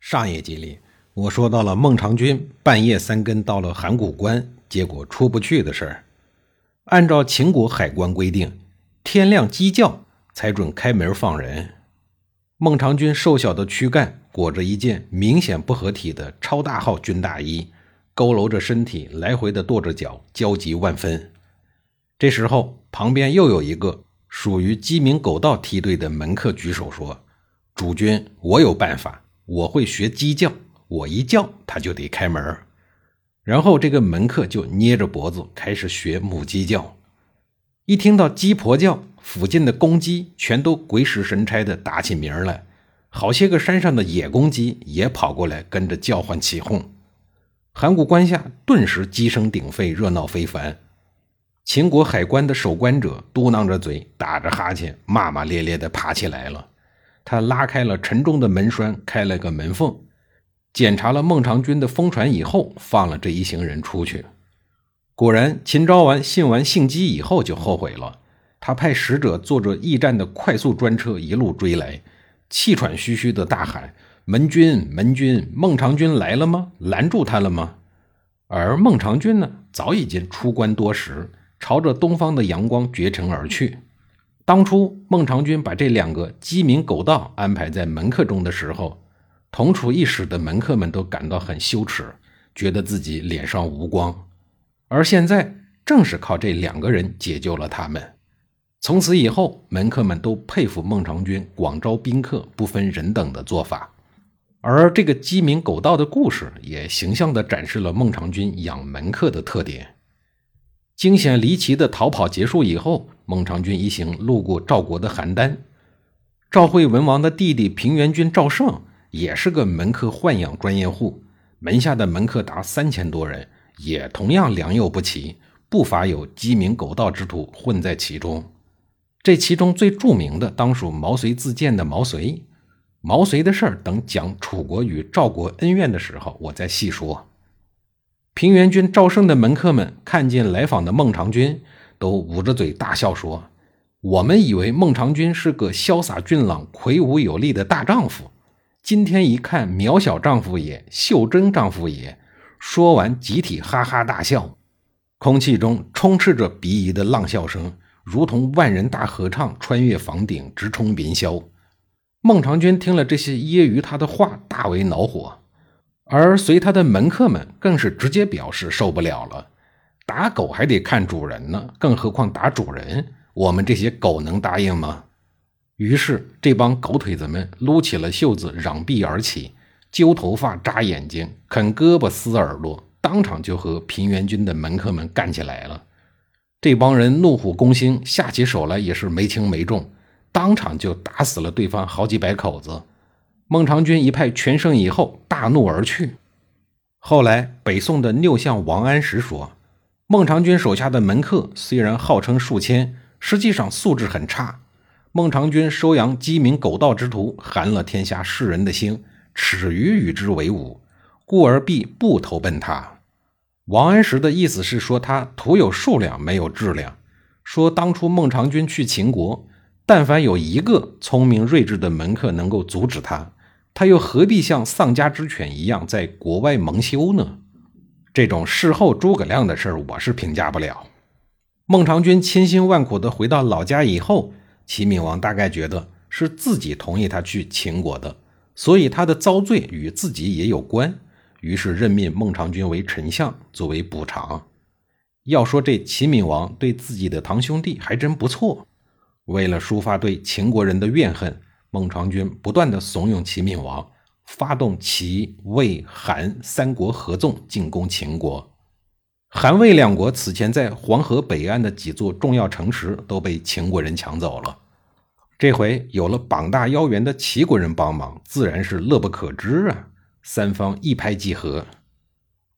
上一集里，我说到了孟尝君半夜三更到了函谷关，结果出不去的事儿。按照秦国海关规定，天亮鸡叫才准开门放人。孟尝君瘦小的躯干裹着一件明显不合体的超大号军大衣，佝偻着身体，来回的跺着脚，焦急万分。这时候，旁边又有一个属于鸡鸣狗盗梯队的门客举手说：“主君，我有办法。”我会学鸡叫，我一叫他就得开门然后这个门客就捏着脖子开始学母鸡叫。一听到鸡婆叫，附近的公鸡全都鬼使神差的打起鸣来，好些个山上的野公鸡也跑过来跟着叫唤起哄。函谷关下顿时鸡声鼎沸，热闹非凡。秦国海关的守关者嘟囔着嘴，打着哈欠，骂骂咧咧的爬起来了。他拉开了沉重的门栓，开了个门缝，检查了孟尝君的疯船以后，放了这一行人出去。果然，秦昭王信完信姬以后就后悔了，他派使者坐着驿站的快速专车一路追来，气喘吁吁地大喊：“门君，门君，孟尝君来了吗？拦住他了吗？”而孟尝君呢，早已经出关多时，朝着东方的阳光绝尘而去。当初孟尝君把这两个鸡鸣狗盗安排在门客中的时候，同处一室的门客们都感到很羞耻，觉得自己脸上无光。而现在正是靠这两个人解救了他们。从此以后，门客们都佩服孟尝君广招宾客、不分人等的做法。而这个鸡鸣狗盗的故事，也形象地展示了孟尝君养门客的特点。惊险离奇的逃跑结束以后，孟尝君一行路过赵国的邯郸。赵惠文王的弟弟平原君赵胜也是个门客豢养专业户，门下的门客达三千多人，也同样良莠不齐，不乏有鸡鸣狗盗之徒混在其中。这其中最著名的当属毛遂自荐的毛遂。毛遂的事儿，等讲楚国与赵国恩怨的时候，我再细说。平原君赵胜的门客们看见来访的孟尝君，都捂着嘴大笑说：“我们以为孟尝君是个潇洒俊朗、魁梧有力的大丈夫，今天一看，渺小丈夫也，袖珍丈夫也。”说完，集体哈哈大笑，空气中充斥着鄙夷的浪笑声，如同万人大合唱穿越房顶，直冲云霄。孟尝君听了这些揶揄他的话，大为恼火。而随他的门客们更是直接表示受不了了，打狗还得看主人呢，更何况打主人，我们这些狗能答应吗？于是这帮狗腿子们撸起了袖子，嚷臂而起，揪头发、扎眼睛、啃胳膊、撕耳朵，当场就和平原君的门客们干起来了。这帮人怒虎攻心，下起手来也是没轻没重，当场就打死了对方好几百口子。孟尝君一派全胜以后，大怒而去。后来，北宋的六相王安石说：“孟尝君手下的门客虽然号称数千，实际上素质很差。孟尝君收养鸡鸣狗盗之徒，寒了天下士人的心，耻于与之为伍，故而必不投奔他。”王安石的意思是说，他徒有数量，没有质量。说当初孟尝君去秦国，但凡有一个聪明睿智的门客能够阻止他。他又何必像丧家之犬一样在国外蒙羞呢？这种事后诸葛亮的事儿，我是评价不了。孟尝君千辛万苦地回到老家以后，齐闵王大概觉得是自己同意他去秦国的，所以他的遭罪与自己也有关，于是任命孟尝君为丞相作为补偿。要说这齐闵王对自己的堂兄弟还真不错，为了抒发对秦国人的怨恨。孟尝君不断的怂恿齐闵王发动齐、魏、韩三国合纵进攻秦国。韩魏两国此前在黄河北岸的几座重要城池都被秦国人抢走了，这回有了膀大腰圆的齐国人帮忙，自然是乐不可支啊！三方一拍即合。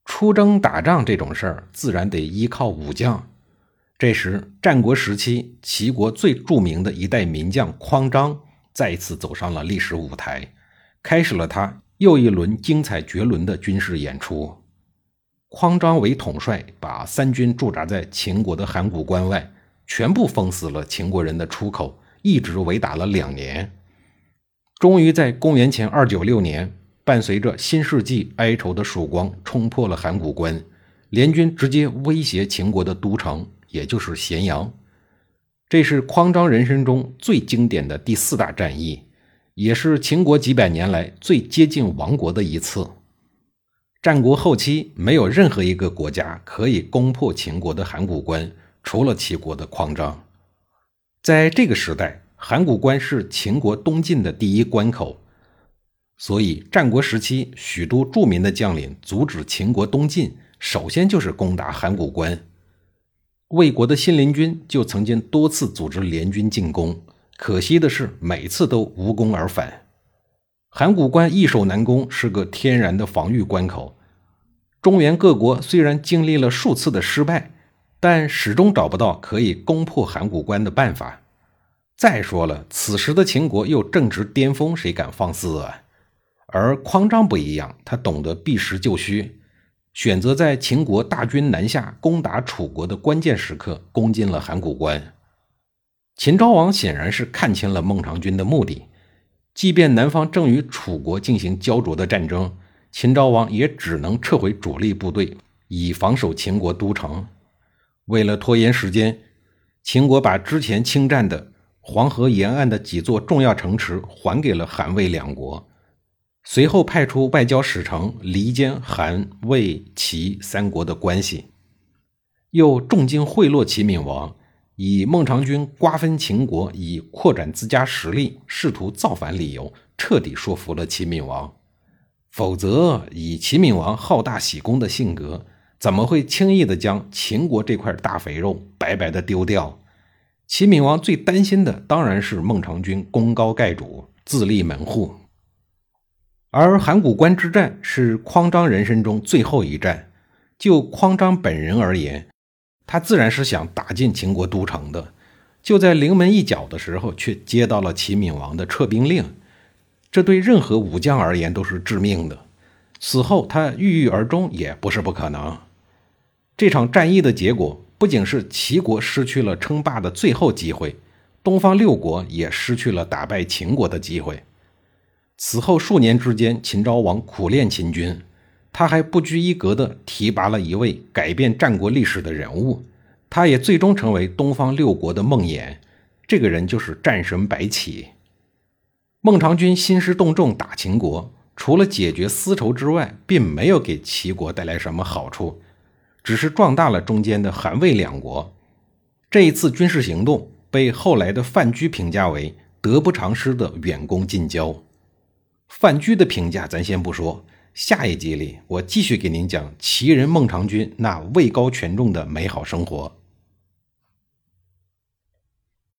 出征打仗这种事儿，自然得依靠武将。这时，战国时期齐国最著名的一代名将匡章再一次走上了历史舞台，开始了他又一轮精彩绝伦的军事演出。匡章为统帅，把三军驻扎在秦国的函谷关外，全部封死了秦国人的出口，一直围打了两年，终于在公元前二九六年。伴随着新世纪哀愁的曙光，冲破了函谷关，联军直接威胁秦国的都城，也就是咸阳。这是匡章人生中最经典的第四大战役，也是秦国几百年来最接近亡国的一次。战国后期，没有任何一个国家可以攻破秦国的函谷关，除了齐国的匡章。在这个时代，函谷关是秦国东进的第一关口。所以，战国时期许多著名的将领阻止秦国东进，首先就是攻打函谷关。魏国的信陵君就曾经多次组织联军进攻，可惜的是每次都无功而返。函谷关易守难攻，是个天然的防御关口。中原各国虽然经历了数次的失败，但始终找不到可以攻破函谷关的办法。再说了，此时的秦国又正值巅峰，谁敢放肆啊？而匡章不一样，他懂得避实就虚，选择在秦国大军南下攻打楚国的关键时刻攻进了函谷关。秦昭王显然是看清了孟尝君的目的，即便南方正与楚国进行焦灼的战争，秦昭王也只能撤回主力部队，以防守秦国都城。为了拖延时间，秦国把之前侵占的黄河沿岸的几座重要城池还给了韩魏两国。随后派出外交使臣离间韩、魏、齐三国的关系，又重金贿赂齐闵王，以孟尝君瓜分秦国以扩展自家实力、试图造反理由，彻底说服了齐闵王。否则，以齐闵王好大喜功的性格，怎么会轻易的将秦国这块大肥肉白白的丢掉？齐闵王最担心的当然是孟尝君功高盖主，自立门户。而函谷关之战是匡章人生中最后一战。就匡章本人而言，他自然是想打进秦国都城的。就在临门一脚的时候，却接到了齐闵王的撤兵令，这对任何武将而言都是致命的。死后他郁郁而终也不是不可能。这场战役的结果，不仅是齐国失去了称霸的最后机会，东方六国也失去了打败秦国的机会。此后数年之间，秦昭王苦练秦军，他还不拘一格地提拔了一位改变战国历史的人物，他也最终成为东方六国的梦魇。这个人就是战神白起。孟尝君兴师动众打秦国，除了解决私仇之外，并没有给齐国带来什么好处，只是壮大了中间的韩魏两国。这一次军事行动被后来的范雎评价为得不偿失的远功近交。范雎的评价咱先不说，下一集里我继续给您讲齐人孟尝君那位高权重的美好生活。